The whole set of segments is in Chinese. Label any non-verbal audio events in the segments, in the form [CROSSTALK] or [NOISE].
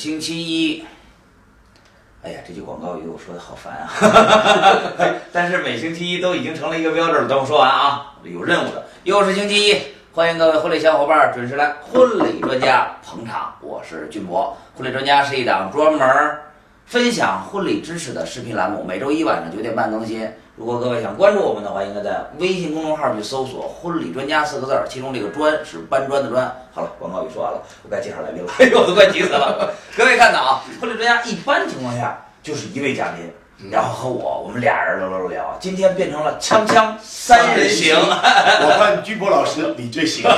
星期一。哎呀，这句广告语我说的好烦啊！[LAUGHS] 但是每星期一都已经成了一个标准。等我说完啊，有任务的，又是星期一，欢迎各位婚礼小伙伴准时来婚礼专家捧场。我是俊博，婚礼专家是一档专门分享婚礼知识的视频栏目，每周一晚上九点半更新。如果各位想关注我们的话，应该在微信公众号去搜索“婚礼专家”四个字儿，其中这个“专”是搬砖的砖。[LAUGHS] 好了，广告语说完了，我该介绍来宾了，哎呦，我都快急死了。各位看到啊，婚礼专家一般情况下就是一位嘉宾，然后和我，我们俩人聊聊聊。今天变成了锵锵三人行，[LAUGHS] 我看居博老师你最行。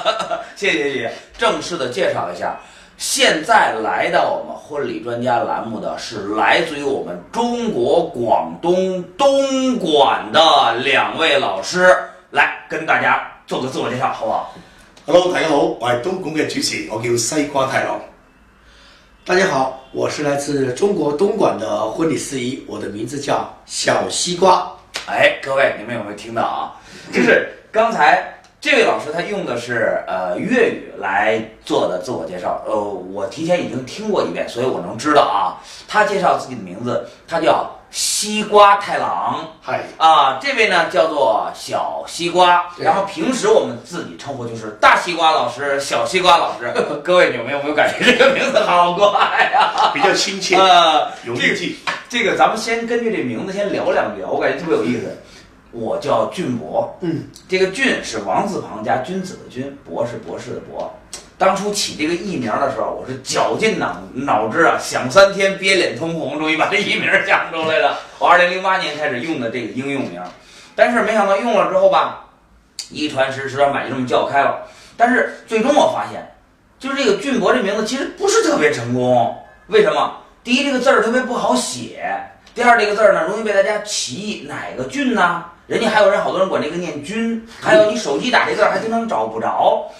[LAUGHS] 谢谢谢谢，正式的介绍一下。现在来到我们婚礼专家栏目的是来自于我们中国广东东莞的两位老师，来跟大家做个自我介绍，好不好？Hello，大家好，我係東莞嘅主持，我叫西瓜太郎。大家好，我是来自中国东莞的婚礼司仪，我的名字叫小西瓜。哎，各位，你们有没有听到啊？就是刚才。这位老师他用的是呃粤语来做的自我介绍，呃，我提前已经听过一遍，所以我能知道啊。他介绍自己的名字，他叫西瓜太郎，嗨啊，这位呢叫做小西瓜，然后平时我们自己称呼就是大西瓜老师、小西瓜老师。[LAUGHS] 各位有没有没有感觉这个名字好怪呀？比较亲切，呃，有意记。这个咱们先根据这名字先聊两聊，我感觉特别有意思。我叫俊博，嗯，这个俊是王字旁加君子的君，博是博士的博。当初起这个艺名的时候，我是绞尽脑脑汁啊，想三天憋脸通红，终于把这艺名想出来了。我二零零八年开始用的这个应用名，但是没想到用了之后吧，一传十，十传百，就这么叫开了。但是最终我发现，就是这个俊博这名字其实不是特别成功。为什么？第一，这个字儿特别不好写；第二，这个字儿呢容易被大家歧义，哪个俊呢？人家还有人，好多人管这个念“君”，还有你手机打这字还经常找不着。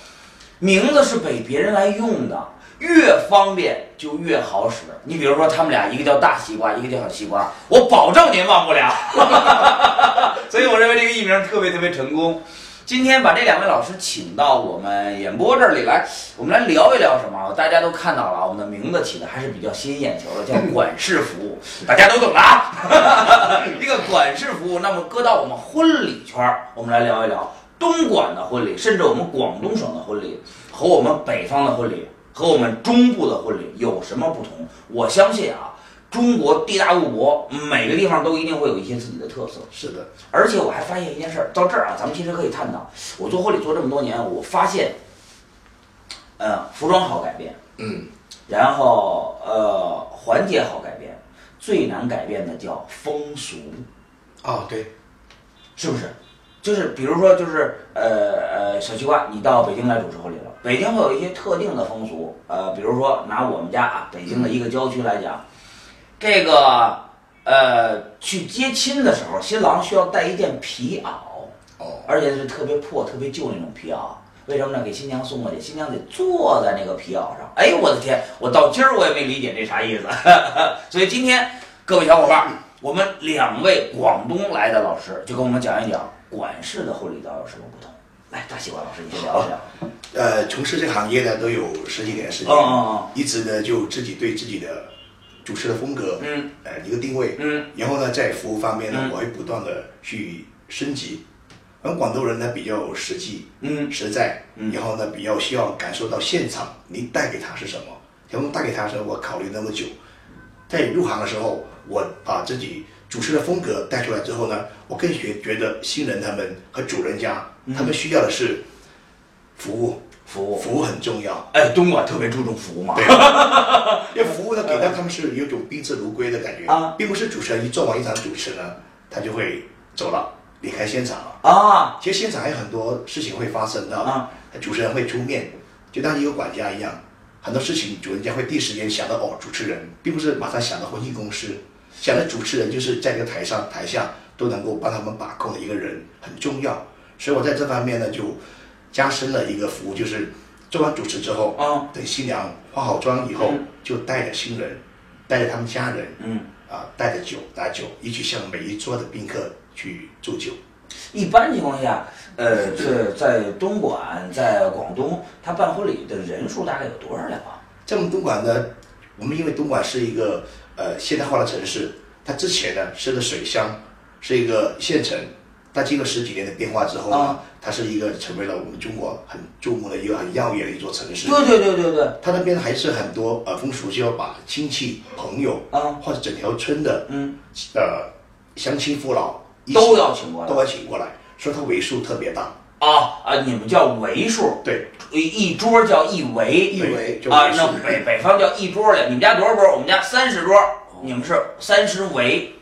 名字是给别人来用的，越方便就越好使。你比如说，他们俩一个叫大西瓜，一个叫小西瓜，我保证您忘不了。[LAUGHS] 所以我认为这个艺名特别特别成功。今天把这两位老师请到我们演播这里来，我们来聊一聊什么？大家都看到了，我们的名字起的还是比较吸引眼球的，叫管事服务，大家都懂的啊。[LAUGHS] 这个管事服务，那么搁到我们婚礼圈儿，我们来聊一聊东莞的婚礼，甚至我们广东省的婚礼和我们北方的婚礼和我们中部的婚礼有什么不同？我相信啊。中国地大物博，每个地方都一定会有一些自己的特色。是的，而且我还发现一件事儿，到这儿啊，咱们其实可以探讨。我做婚礼做这么多年，我发现，呃，服装好改变，嗯，然后呃，环节好改变，最难改变的叫风俗。哦，对，是不是？就是比如说，就是呃呃，小西瓜，你到北京来主持婚礼了，北京会有一些特定的风俗，呃，比如说拿我们家啊，北京的一个郊区来讲。这个呃，去接亲的时候，新郎需要带一件皮袄，哦，而且是特别破、特别旧那种皮袄。为什么呢？给新娘送过去，新娘得坐在那个皮袄上。哎呦，我的天！我到今儿我也没理解这啥意思。[LAUGHS] 所以今天各位小伙伴，我们两位广东来的老师就跟我们讲一讲管事的婚礼到底有什么不同。来，大西瓜老师，你先聊一聊。呃，从事这个行业呢，都有十几年时间，嗯嗯嗯，一直呢就自己对自己的。主持的风格，嗯，呃，一个定位，嗯，然后呢，在服务方面呢，我会不断的去升级。而广东人呢比较实际，嗯，实在，然后呢比较需要感受到现场你带给他是什么。然后带给他的时候，我考虑那么久，在入行的时候，我把自己主持的风格带出来之后呢，我更觉觉得新人他们和主人家他们需要的是服务。服务。服务很重要，哎，东莞特别注重服务嘛。对，[LAUGHS] 因为服务呢，给到他们是有种宾至如归的感觉。啊，并不是主持人一做完一场主持呢，他就会走了，离开现场了。啊。其实现场还有很多事情会发生的。啊，主持人会出面，就当一个管家一样，很多事情主人家会第一时间想到哦，主持人，并不是马上想到婚庆公司，想的主持人就是在这个台上台下都能够帮他们把控的一个人，很重要。所以我在这方面呢就。加深了一个服务，就是做完主持之后，啊，等新娘化好妆以后，就带着新人，带着他们家人，嗯，啊，带着酒拿酒，一起向每一桌的宾客去祝酒。一般情况下，呃，这在东莞，在广东，他办婚礼的人数大概有多少人啊？在我们东莞呢，我们因为东莞是一个呃现代化的城市，它之前呢是个水乡，是一个县城，但经过十几年的变化之后呢，啊它是一个成为了我们中国很注目的一个很耀眼的一座城市。对对对对对，它那边还是很多呃风俗，就要把亲戚、朋友啊或者整条村的嗯，呃乡亲父老都要请过来都要请过来，所以它为数特别大。啊啊！你们叫围数，对，一一桌叫一围一围就啊，那北北方叫一桌的，你们家多少桌？我们家三十桌，你们是三十围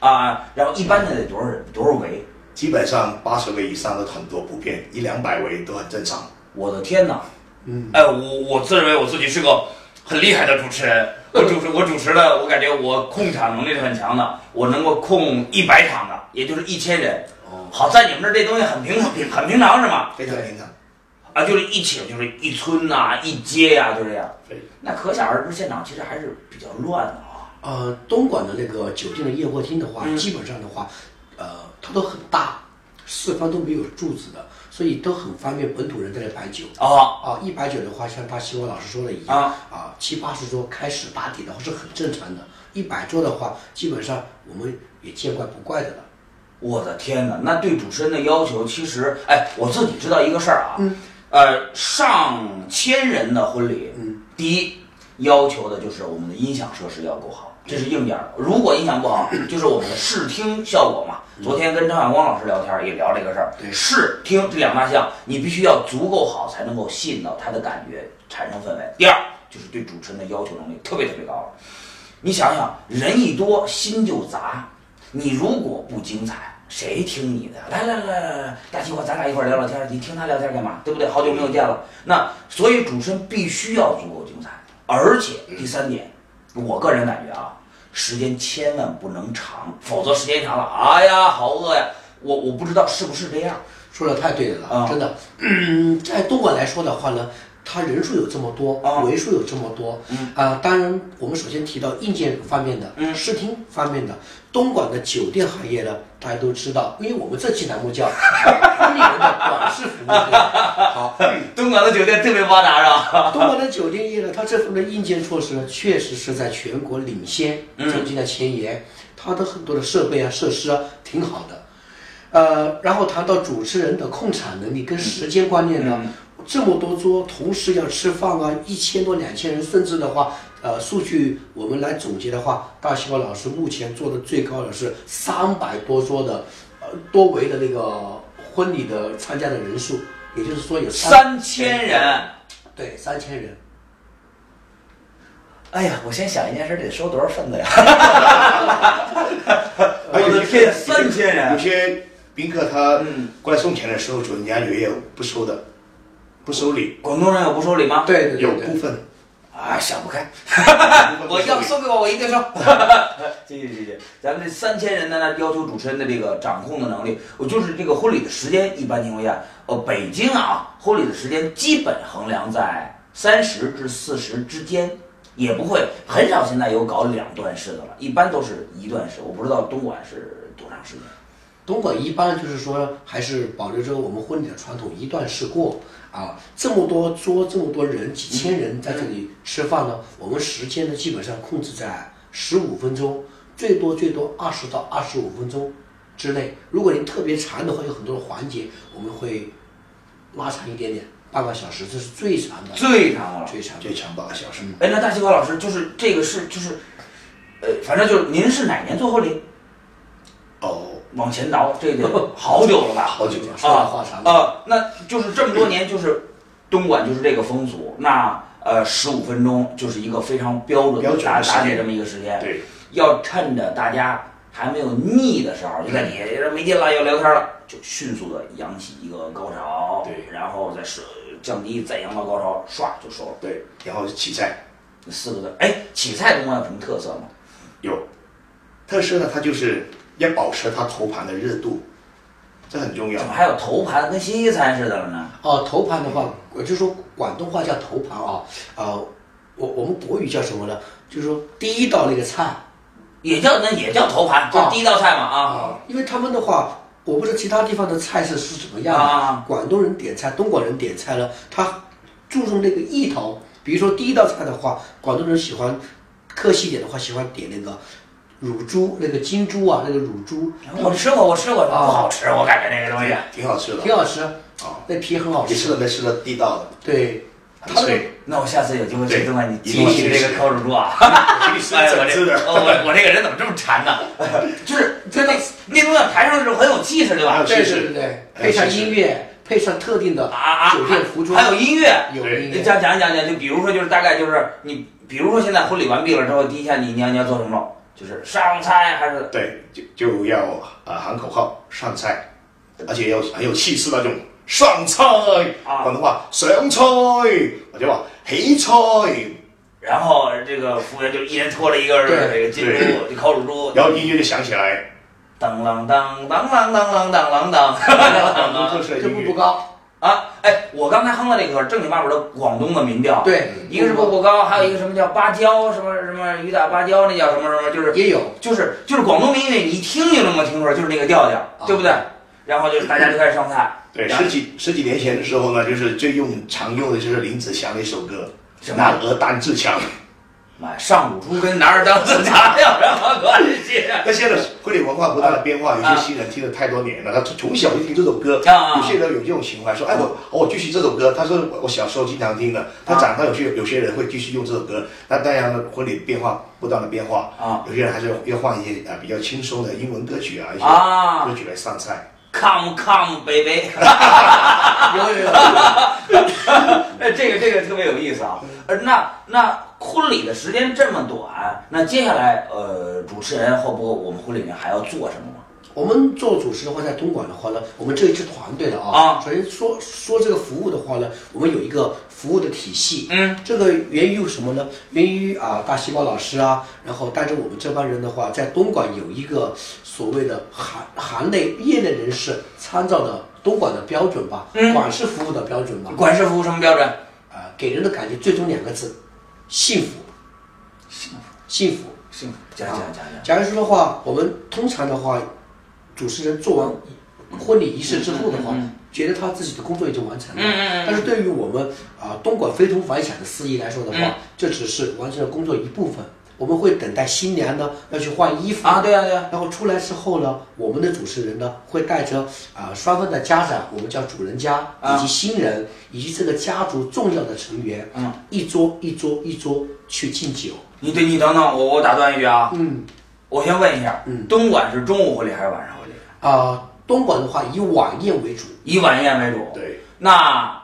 啊。然后一般的得多少人？多少围？基本上八十位以上的很多不变，一两百位都很正常。我的天哪！嗯，哎，我我自认为我自己是个很厉害的主持人，我主持 [LAUGHS] 我主持的，我感觉我控场能力是很强的，我能够控一百场的，也就是一千人。哦，好在你们这儿这东西很平很平很平常是吗？非常平常。啊，就是一请就是一村呐、一街呀、就这样。对，那可想而知，现场其实还是比较乱的啊。呃，东莞的那个酒店的夜会厅的话，嗯基本上的话，呃，它都很大，四方都没有柱子的，所以都很方便本土人在这摆酒。哦，啊，一摆酒的话，像大西瓜老师说的一样，啊啊，七八十桌开始打底的话是很正常的。一百桌的话，基本上我们也见怪不怪的了。我的天哪！那对主持人的要求，其实，哎，我自己知道一个事儿啊，呃，上千人的婚礼，嗯，第一要求的就是我们的音响设施要够好，这是硬件儿。如果音响不好，[COUGHS] 就是我们的视听效果嘛。昨天跟张晓光老师聊天儿也聊这个事儿，对视听这两大项，你必须要足够好，才能够吸引到他的感觉，产生氛围。第二就是对主持人的要求能力特别特别高了。你想想，人一多心就杂，你如果不精彩，谁听你的？来来来来来，大西瓜，咱俩一块儿聊聊天儿，你听他聊天儿干嘛？对不对？好久没有见了。那所以主持人必须要足够精彩，而且第三点，我个人感觉啊，时间千万不能长，否则时间长了，哎呀，好饿呀！我我不知道是不是这样。说的太对了，啊真的。嗯，在东莞来说的话呢，它人数有这么多，啊。为数有这么多，嗯。啊、当然我们首先提到硬件方面的，嗯。视听方面的，东莞的酒店行业呢，大家都知道，因为我们这期栏目叫婚礼人的短视服务，[LAUGHS] 好，东莞的酒店特别发达是吧？东莞的酒店业呢，它这方面的硬件措施呢，确实是在全国领先，嗯。走进了前沿。它的很多的设备啊、设施啊，挺好的。呃，然后谈到主持人的控场能力跟时间观念呢，这么多桌同时要吃饭啊，一千多、两千人，甚至的话，呃，数据我们来总结的话，大西瓜老师目前做的最高的是三百多桌的，呃，多维的那个婚礼的参加的人数，也就是说有三千人。对，三千人。哎呀，我先想一件事，得收多少份子呀？而 [LAUGHS] 有些我的天，三千人有人！些宾客他嗯过来送钱的时候，主人家也有不收的，不收礼，广东人有不收礼吗？对对对对有部分。啊，想不开。我要送给我，我一定收。[LAUGHS] 谢谢谢谢。咱们这三千人呢，要求主持人的这个掌控的能力，我就是这个婚礼的时间，一般情况下，呃，北京啊，婚礼的时间基本衡量在三十至四十之间，也不会很少现在有搞两段式的了，一般都是一段式。我不知道东莞是多长时间。东莞一般就是说，还是保留着我们婚礼的传统，一段式过啊。这么多桌，这么多人，几千人在这里吃饭呢，我们时间呢基本上控制在十五分钟，最多最多二十到二十五分钟之内。如果您特别长的话，有很多的环节，我们会拉长一点点，半个小时，这是最长的，最长了。最长。最长半个小时。哎，那大西瓜老师，就是这个是就是，呃，反正就是您是哪年做婚礼？哦，往前倒，这个 [LAUGHS] 好久了吧？好久了说来话长啊、那就是这么多年，就是东莞就是这个风俗。那呃，十五分钟就是一个非常标准的打打铁这么一个时间。对，要趁着大家还没有腻的时候，就在底下没劲了要聊天了，就迅速的扬起一个高潮，对然后再是降低，再扬到高潮，唰就收了。对，然后起菜这四个字，哎，起菜东莞有什么特色吗？有特色呢，它就是要保持它头盘的热度，这很重要怎。么还有头盘跟西餐似的了呢？哦，头盘的话，我就说广东话叫头盘啊，啊、我我们国语叫什么呢？就是说第一道那个菜也叫那也叫头盘，就第一道菜嘛啊。啊，因为他们的话，我不知道其他地方的菜色是怎么样的。啊广东人点菜，东莞人点菜呢，他注重那个意头，比如说第一道菜的话，广东人喜欢客气一点的话，喜欢点那个乳猪，那个金猪啊，那个乳猪，我吃过，我吃过，不啊好吃，我感觉那个东西。挺好吃的，挺好吃，啊，那皮很好吃。你吃。没吃的地道的，对，很它的脆，那我下次有机会去对东莞，你一请我吃这个烤乳猪啊！[LAUGHS] 哎，我。这哦我我这个人怎么这么馋呢？[LAUGHS] 就是就那那东西抬上的时候很有气势，对吧？气势对对对，配上音乐，配上特定的啊啊，酒店服装，还有音乐。有音乐。讲讲讲讲，就比如说，就是大概就是你，比如说现在婚礼完毕了之后，第一下你你要你要做什么？就是上菜还是对，就就要啊喊口号上菜，而且要很有气势那种上菜。啊广东话上菜，我就话起菜，然后这个服务员就一人拖了一个对这个金猪，就烤乳猪，然后音乐就响起来，当啷当当啷当啷当啷当。[LAUGHS] 广东特色这音乐。步步高，啊，哎，我刚才哼的那个正经八百的广东的民调，，对，一个是步步高，还有一个什么叫芭蕉，什么什么雨打芭蕉，那叫什么什么，就是也有，就是就是广东民乐，你一听就能够听出来，就是那个调调，对不对？然后就是大家就开始上菜，对，十几十几年前的时候呢，就是最用常用的就是林子祥的一首歌《男儿当自强》。妈，上古猪跟男儿当自强有什么关系？[LAUGHS] 那现在婚礼文化不断的变化，有些新人听了太多年了，他从小就听这首歌。啊有些人有这种情怀，说：“哎，我我继续这首歌。”他说：“我我小时候经常听的。”他长大有些有些人会继续用这首歌。那当然了，婚礼变化不断的变化，啊有些人还是要换一些啊比较轻松的英文歌曲啊，一些啊歌曲来上菜。，Come come baby，有 [LAUGHS] 有有，[LAUGHS] 哎，这个这个特别有意思啊。呃，那那婚礼的时间这么短，那接下来呃，主持人会不我们婚礼里面还要做什么吗？我们做主持的话，在东莞的话呢，我们这一支团队的啊，啊首先说说这个服务的话呢，我们有一个服务的体系，嗯，这个源于什么呢？源于啊大细胞老师啊，然后带着我们这帮人的话，在东莞有一个所谓的行行内业内人士参照的东莞的标准吧，嗯管事服务的标准吧，管事服务什么标准？啊、给人的感觉最终两个字，幸福，幸福，幸福。幸福，讲讲讲讲。假如说的话，我们通常的话，主持人做完婚礼仪式之后的话，嗯觉得他自己的工作已经完成了。嗯嗯嗯但是对于我们啊、东莞非同凡响的司仪来说的话，嗯这只是完成了工作一部分。我们会等待新娘呢要去换衣服啊，对啊对啊，然后出来之后呢，我们的主持人呢会带着啊、双方的家长，我们叫主人家啊以及新人以及这个家族重要的成员，嗯，一桌一桌一桌去敬酒。你对你等等，我我打断一句啊，嗯我先问一下，嗯东莞是中午婚礼还是晚上婚礼？啊、东莞的话以晚宴为主。以晚宴为主。对，那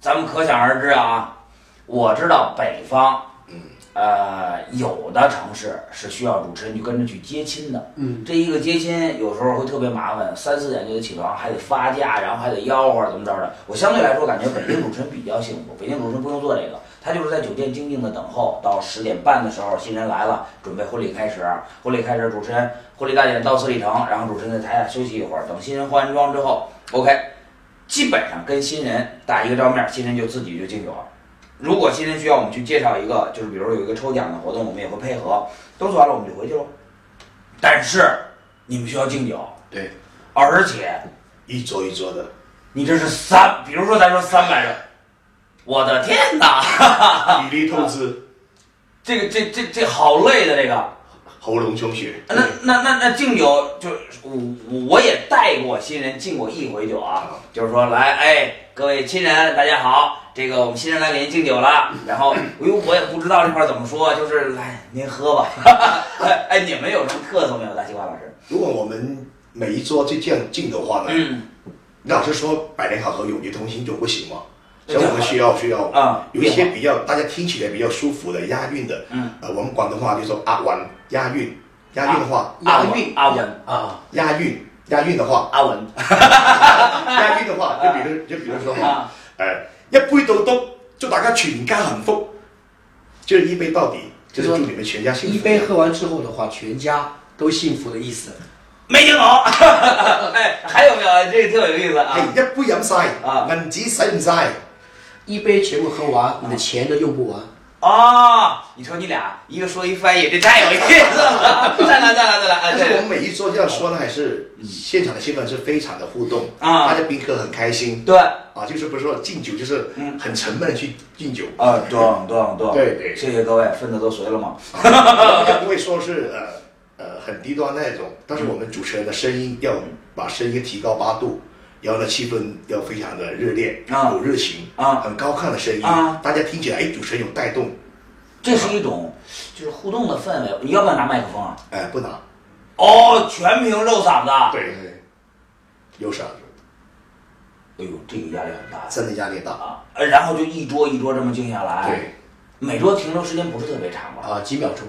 咱们可想而知啊，我知道北方，嗯，呃，有的城市是需要主持人去跟着去接亲的。嗯，这一个接亲有时候会特别麻烦，三四点就得起床，还得发假，然后还得吆喝，怎么着的。我相对来说感觉北京主持人比较幸福，北京主持人不用做这个，他就是在酒店静静的等候，到十点半的时候新人来了，准备婚礼开始，婚礼开始，主持人婚礼大典到此礼成，然后主持人在台下休息一会儿，等新人化完妆之后，OK，基本上跟新人打一个照面，新人就自己就敬酒了。如果新人需要我们去介绍一个，就是比如说有一个抽奖的活动，我们也会配合。都做完了，我们就回去了。但是你们需要敬酒，对，而且一桌一桌的，你这是三，比如说咱说三百人，我的天哪，体力透支，这个这这这好累的这个。喉咙充血。那那那那敬酒，就是我我也带过新人敬过一回酒啊，就是说来，哎，各位亲人，大家好，这个我们新人来给您敬酒了。[LAUGHS] 然后，哎呦，我也不知道这块儿怎么说，就是来您喝吧。哎 [LAUGHS] 哎，你们有什么特色没有？大西瓜老师？如果我们每一桌就这样敬的话呢，嗯那老师说百年好合、永结同心就不行吗。所以我们需要需要啊，有一些比较大家听起来比较舒服的押韵的，嗯，呃，我们广东话就说阿稳押韵，押韵的话，押韵阿文啊，押韵押韵的话，阿文 [LAUGHS] 押韵的話，就比如就比如說話，啊誒一杯到篤，祝大家全家幸福，就是一杯到底，就是祝你們全家幸福。一杯喝完之后的话，全家都幸福的意思。没听懂。[LAUGHS] 哎，还有没有？这个特有意思啊。係一杯飲晒，啊銀紙使唔晒？一杯全部喝完，你的钱都用不完。哦，你说你俩一个说一翻译，这太有意思了！再来再来再来！哎，但是我们每一桌这样说呢，还是现场的气氛是非常的互动啊。大家宾客很开心。对，啊，就是不是说敬酒，就是很沉闷的去敬酒，啊，懂懂懂，对对。谢谢各位，分子都随了吗？啊 [LAUGHS] 也不会说是呃呃很低端那种，但是我们主持人的声音要把声音提高八度。然后呢，气氛要非常的热烈，啊。有热情，啊。很高亢的声音，啊。大家听起来，哎，主持人有带动，这是一种就是互动的氛围。你要不要拿麦克风啊？哎，不拿，哦，全凭肉嗓子。对对，有嗓子，哎呦，这个压力很大真的压力大，啊！呃然后就一桌一桌这么静下来，对，每桌停留时间不是特别长吧？啊，几秒钟。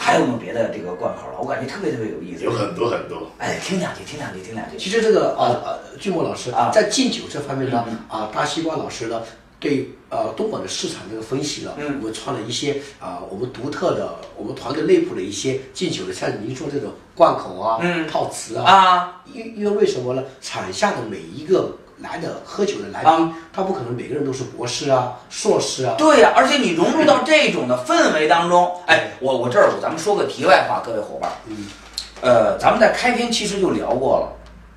还有没有别的这个贯口了？我感觉特别特别有意思。有很多很多，哎，听两句，听两句，听两句。其实这个啊呃，巨墨老师啊在敬酒这方面呢嗯，啊，大西瓜老师呢，对呃东莞的市场这个分析呢，嗯。我们创了一些啊我们独特的，我们团队内部的一些敬酒的，像您说这种罐口啊、嗯套词啊，啊，因因为为什么呢？场下的每一个来的喝酒的来宾，啊。他不可能每个人都是博士啊、硕士啊，对呀、而且你融入到这种的氛围当中，哎，我我这儿咱们说个题外话，各位伙伴，嗯，呃，咱们在开篇其实就聊过了，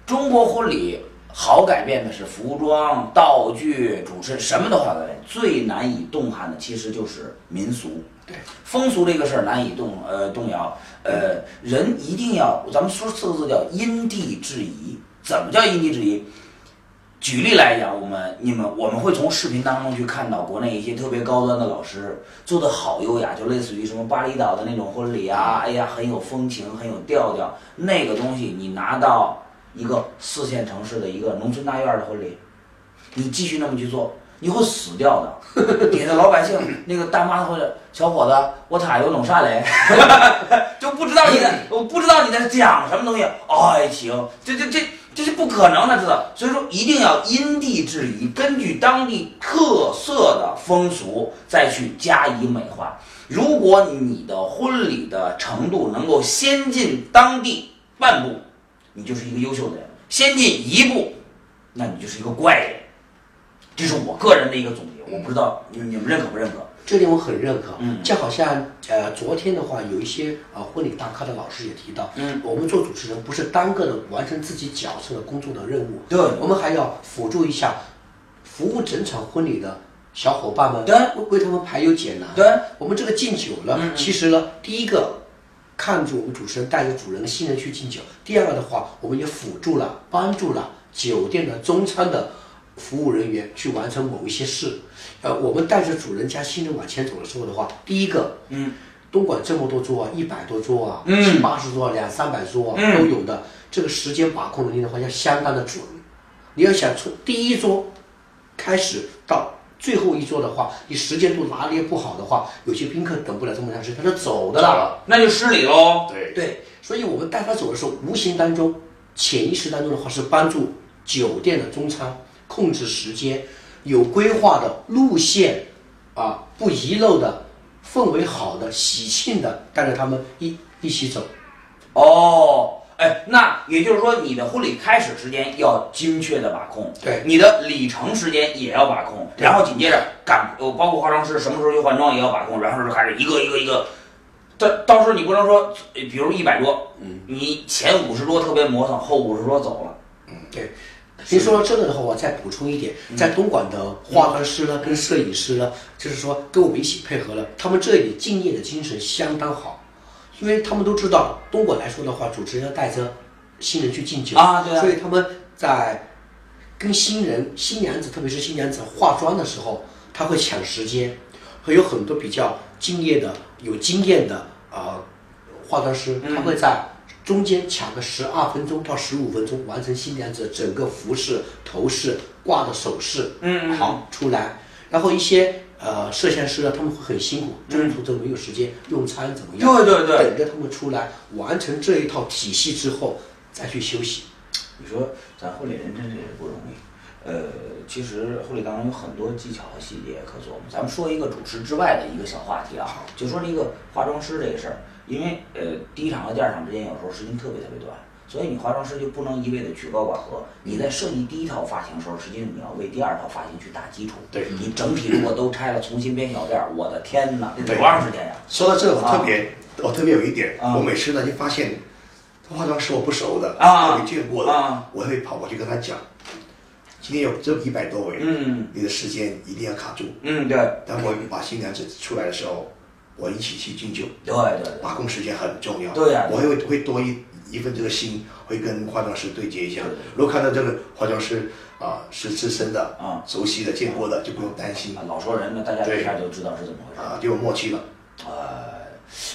中国婚礼好改变的是服装、道具、主持，什么都好改变，最难以动撼的其实就是民俗。对，风俗这个事儿难以动呃动摇，呃，人一定要，咱们说四个字叫因地制宜。怎么叫因地制宜？举例来讲，我们你们我们会从视频当中去看到国内一些特别高端的老师做的好优雅，就类似于什么巴厘岛的那种婚礼啊，哎呀，很有风情，很有调调。那个东西你拿到一个四线城市的一个农村大院的婚礼，你继续那么去做，你会死掉的。底下老百姓那个大妈或者小伙子，我塔有弄啥嘞？[LAUGHS] 就不知道你在，我不知道你在讲什么东西。爱情，这这这这是不可能的，知道？所以说一定要因地制宜，根据当地特色的风俗再去加以美化。如果你的婚礼的程度能够先进当地半步，你就是一个优秀的人；先进一步，那你就是一个怪人。这是我个人的一个总结，我不知道你你们认可不认可？这点我很认可。嗯就好像呃，昨天的话，有一些呃婚礼大咖的老师也提到，嗯，我们做主持人不是单个的完成自己角色的工作的任务，对我们还要辅助一下服务整场婚礼的小伙伴们，对为为他们排忧解难。对，我们这个敬酒呢，嗯嗯其实呢，第一个看住我们主持人带着主人的新人去敬酒，第二个的话，我们也辅助了、帮助了酒店的中餐的服务人员去完成某一些事。呃，我们带着主人家新人往前走的时候的话，第一个，嗯，东莞这么多桌啊，一百多桌啊，嗯七八十桌啊，两三百桌啊，嗯都有的。这个时间把控能力的话，要相当的准。你要想从第一桌开始到最后一桌的话，你时间度拿捏不好的话，有些宾客等不了这么长时间，他就走的了。那就失礼喽。对，对，所以我们带他走的时候，无形当中、潜意识当中的话，是帮助酒店的中餐控制时间，有规划的路线，啊，不遗漏的，氛围好的、喜庆的，带着他们一一起走。哦，哎，那也就是说，你的婚礼开始时间要精确的把控，对你的礼程时间也要把控，然后紧接着赶，呃，包括化妆师什么时候去换装也要把控，然后就开始一个一个一个。到到时候你不能说，呃比如一百桌，嗯，你前五十桌特别磨蹭，后五十桌走了，嗯对，您说到这个的话，我再补充一点，在东莞的化妆师呢，跟摄影师呢，就是说跟我们一起配合了，他们这里敬业的精神相当好，因为他们都知道东莞来说的话，主持人要带着新人去敬酒啊对啊。所以他们在跟新人、新娘子，特别是新娘子化妆的时候，他会抢时间，会有很多比较敬业的、有经验的呃化妆师，他会在中间抢个十二分钟到十五分钟，完成新娘子整个服饰、头饰、挂的首饰，嗯嗯。好出来。然后一些呃摄像师啊，他们会很辛苦，中途都没有时间用餐怎么样？对对对等着他们出来完成这一套体系之后再去休息。你说咱婚礼人真是不容易。呃，其实婚礼当中有很多技巧和细节可琢磨。咱们说一个主持之外的一个小话题啊，就说这个化妆师这个事儿，因为呃第一场和第二场之间有时候时间特别特别短，所以你化妆师就不能一味的曲高寡合。你在设计第一套发型的时候，实际上你要为第二套发型去打基础。对你整体如果都拆了，重新编小辫儿，我的天哪，得对多长时间呀？说到这个，我特别、我特别有一点，啊我每次呢就发现化妆师我不熟的，啊没见过的，啊我会跑过去跟他讲，今天有这一百多位，嗯你的时间一定要卡住。嗯，对当我把新娘子出来的时候，我一起去敬酒，对对对，把控时间很重要。对呀我会会多一一份这个心，会跟化妆师对接一下。如果看到这个化妆师啊、是资深的啊熟悉的、见过的，就不用担心啊老熟人呢，大家一下就知道是怎么回事。啊，就有默契了。呃，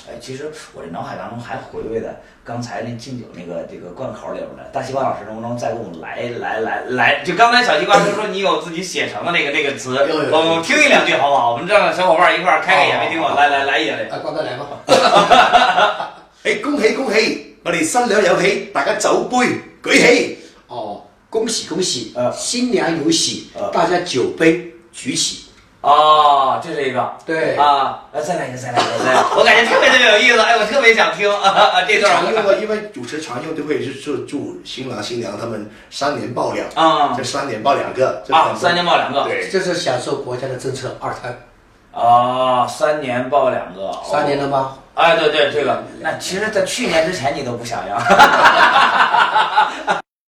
哎，其实我这脑海当中还回味的刚才那敬酒那个这个贯口里边的，大西瓜老师能不能再给我们来来来来？就刚才小西瓜就说你有自己写成的那个那个词，我们听一两句好不好？我们让小伙伴一块儿开开眼没听过，来来来一来。啊，刚才来吧。[LAUGHS] [LAUGHS] 哎，恭喜恭喜！我哋新娘有喜，大家酒杯举起。哦，恭喜恭喜，呃新娘有喜，呃大家酒杯举起。哦，就这是一个。对。啊，呃再来一个，再来一个，再来，[LAUGHS] 我感觉特别特别有意思，哎，我特别想听。啊 [LAUGHS] 啊这段。常用的，因为主持常用都会是祝祝新郎新娘他们三年抱两，啊。这三年抱两个，啊，三年抱两个，对，这是享受国家的政策二胎，啊，三年抱两个，哦。三年了吗？哎，对对，这个，那其实，在去年之前你都不想要，[LAUGHS]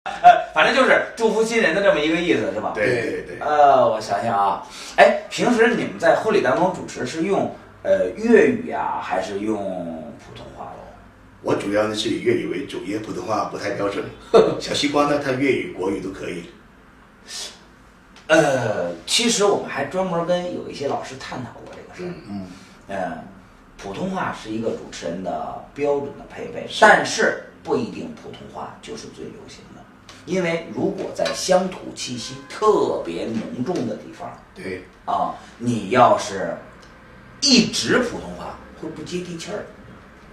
呃，反正就是祝福新人的这么一个意思，是吧？对对对。呃，我想想啊，哎，平时你们在婚礼当中主持是用呃粤语呀，还是用普通话喽？我主要呢是以粤语为主，因为普通话不太标准。[LAUGHS] 小西瓜呢，他粤语、国语都可以。呃，其实我们还专门跟有一些老师探讨过这个事儿。嗯，嗯，普通话是一个主持人的标准的配备，但是不一定普通话就是最流行的，因为如果在乡土气息特别浓重的地方对，啊，你要是一直普通话会不接地气儿，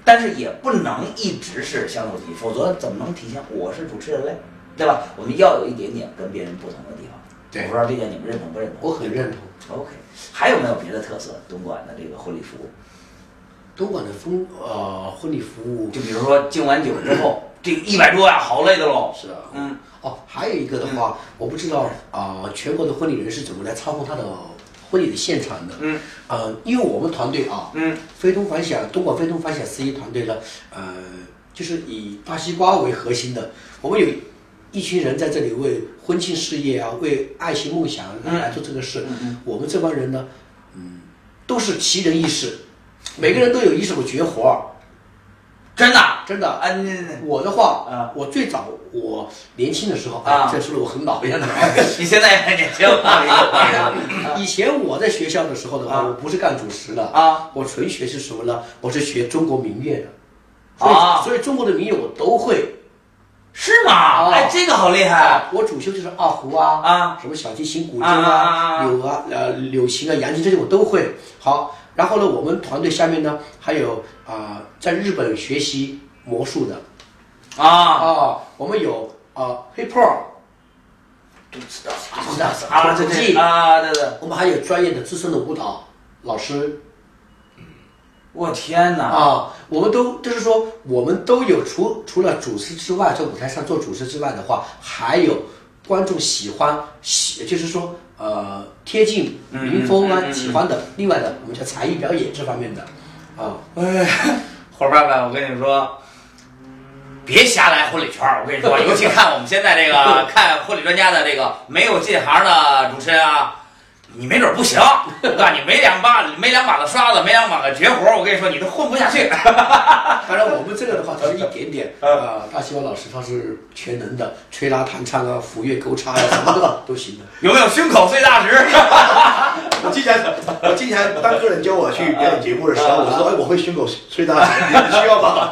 但是也不能一直是乡土气息，否则怎么能体现我是主持人嘞？对吧？我们要有一点点跟别人不同的地方。对我不知道这点你们认同不认同？我很认同。OK，还有没有别的特色？东莞的这个婚礼服务，东莞的风呃婚礼服务。就比如说敬完酒之后，[LAUGHS] 这个一百桌呀，好累的喽。是啊，嗯，哦，还有一个的话，我不知道啊、全国的婚礼人是怎么来操控他的婚礼的现场的。嗯，呃，因为我们团队啊，嗯，非同凡响，东莞非同凡响司仪团队呢，呃，就是以大西瓜为核心的，我们有一群人在这里为婚庆事业啊，为爱情梦想嗯。来做这个事。我们这帮人呢，嗯，都是奇人异士，每个人都有一手绝活。儿，真的？真的。啊，你我的话，啊。我最早我年轻的时候啊。这说的我很老一样的。[LAUGHS] 你现在也很年轻 [LAUGHS] 以前我在学校的时候的话，啊。我不是干主持的啊，我纯学是什么呢？我是学中国民乐的，所以、啊。所以中国的民乐我都会。是吗？啊。哎，这个好厉害。我主修就是二胡啊，啊。什么小提琴、古筝啊柳啊、呃柳琴啊、扬琴这些我都会。好，然后呢，我们团队下面呢还有啊、在日本学习魔术的啊！啊，我们有啊 hip hop。都知道知道啊，对对啊，对对，我们还有专业的资深的舞蹈老师我天哪！啊，我们都就是说，我们都有除除了主持之外，在舞台上做主持之外的话，还有观众喜欢喜，就是说呃贴近民风啊、喜欢的。另外的，我们叫才艺表演这方面的啊，哎，伙伴们，我跟你说，别瞎来婚礼圈儿。我跟你说，尤其看我们现在这个看婚礼专家的这个没有进行的主持人啊，你没准儿不行，我告诉你，没两把没两把的刷子，没两把的绝活儿，我跟你说，你都混不下去。[LAUGHS] 当然我们这个的话只是一点点啊。大西瓜老师他是全能的，吹拉弹唱啊、抚乐勾叉呀、什么的都行的。有没有胸口碎大石？[LAUGHS] 我经常我经常当客人教我去表演节目的时候，我说哎我会胸口碎大石，你们需要吗？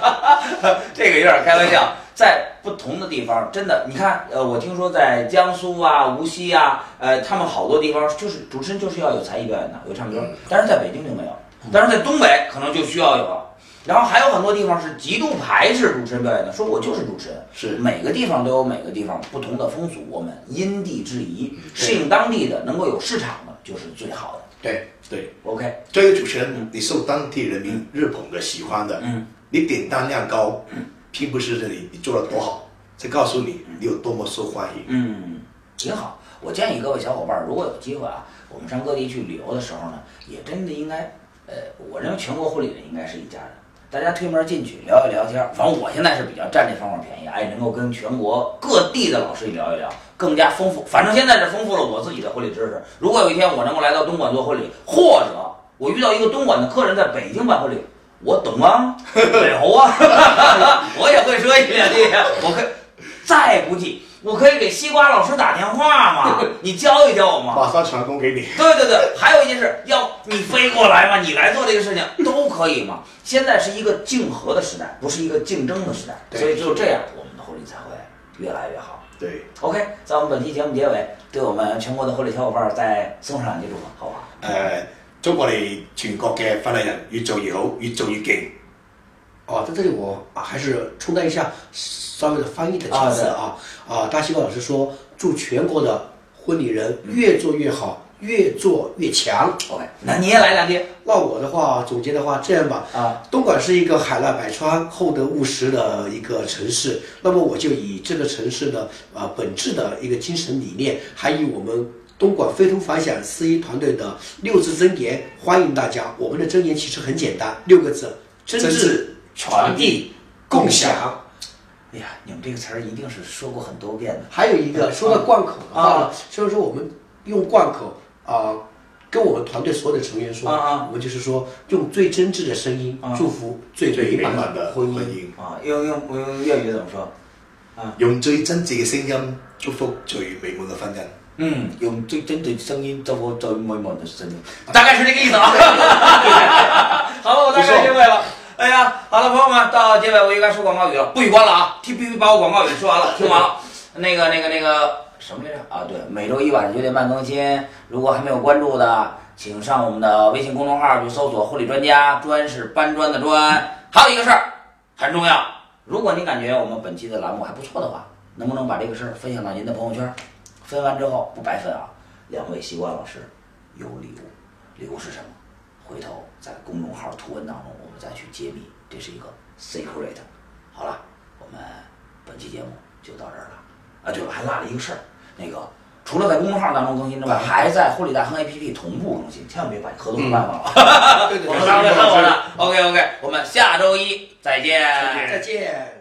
[LAUGHS] 这个有点开玩笑，在不同的地方，真的，你看，呃，我听说在江苏啊、无锡啊，呃，他们好多地方就是主持人就是要有才艺表演的，有唱歌，但是在北京就没有，但是在东北可能就需要有。然后还有很多地方是极度排斥主持人表演的，说我就是主持人。是。每个地方都有每个地方不同的风俗，我们因地制宜，嗯适应当地的，能够有市场的，就是最好的。对对，OK，这个主持人，你受当地人民热捧的、喜欢的，嗯，你点单量高，并不是这里你做的多好，这告诉你你有多么受欢迎。嗯，挺好。我建议各位小伙伴，如果有机会啊，我们上各地去旅游的时候呢，也真的应该，呃，我认为全国婚礼人应该是一家人，大家推门进去聊一聊天。反正我现在是比较占这方面便宜，哎，能够跟全国各地的老师聊一聊，更加丰富。反正现在是丰富了我自己的婚礼知识。如果有一天我能够来到东莞做婚礼，或者我遇到一个东莞的客人在北京办婚礼，我懂啊，美猴啊，[LAUGHS] 我也会说一两句，我可以再不济，我可以给西瓜老师打电话嘛，[LAUGHS] 你教一教我嘛。马上传功给你。对对对，还有一件事，要你飞过来嘛，你来做这个事情 [LAUGHS] 都可以嘛。现在是一个竞合的时代，不是一个竞争的时代，所以只有这样，我们的婚礼才会越来越好。对，OK，在我们本期节目结尾，对我们全国的婚礼小伙伴再送上两句祝福，好吧？誒、祝我哋全國嘅婚禮人越做越好，越做越勁。哦，在这里我啊还是充当一下稍微的翻译的角色啊啊！大西瓜老师说，祝全国的婚礼人越做越好，越做越强。OK，那你也來兩句那我的話總結的話，這樣吧，啊，東莞是一個海納百川、厚德務實的一個城市。那麼我就以這個城市的啊、本質的一個精神理念，還以我們東莞非同凡响司仪团队的六字真言，欢迎大家。我们的真言其实很简单，六个字：真挚、传递、共享。哎呀，你们这个词儿一定是说过很多遍的。还有一个说到贯口的话呢啊，就是說我们用贯口啊、跟我们团队所有的成员说，啊啊我们就是说用最真挚的声音啊祝福最最美满的的婚姻。婚姻，啊，用用用粤语怎么说？啊？用最真挚的声音祝福最美滿嘅婚姻。嗯，用最真的声音祝福最美滿的声音，大概是这个意思啊。[LAUGHS] 好了，我大概明白了。哎呀，好了，朋友们，到結尾我應該說廣告语了，不许关了啊！必須把我广告语说完了，听完了。[LAUGHS] 那个、那个、那个什么来着？啊，对，每周一晚上九点半更新。如果还没有关注的，请上我们的微信公眾號去搜索“护理专家”，專是搬砖的砖”。还有一个事兒很重要，如果您感觉我们本期的栏目还不错的话，能不能把这个事兒分享到您的朋友圈？分完之后不白分啊！两位西瓜老师有礼物，礼物是什么？回头在公众号图文当中我们再去揭秘，这是一个 secret。好了，我们本期节目就到这儿了。啊，对了，还落了一个事儿，那个除了在公众号当中更新之外，还在婚礼大亨 APP 同步更新，千万别把合同辦忘了。[LAUGHS] 對對我們當然看我的。OK OK，我们下周一再见。再見。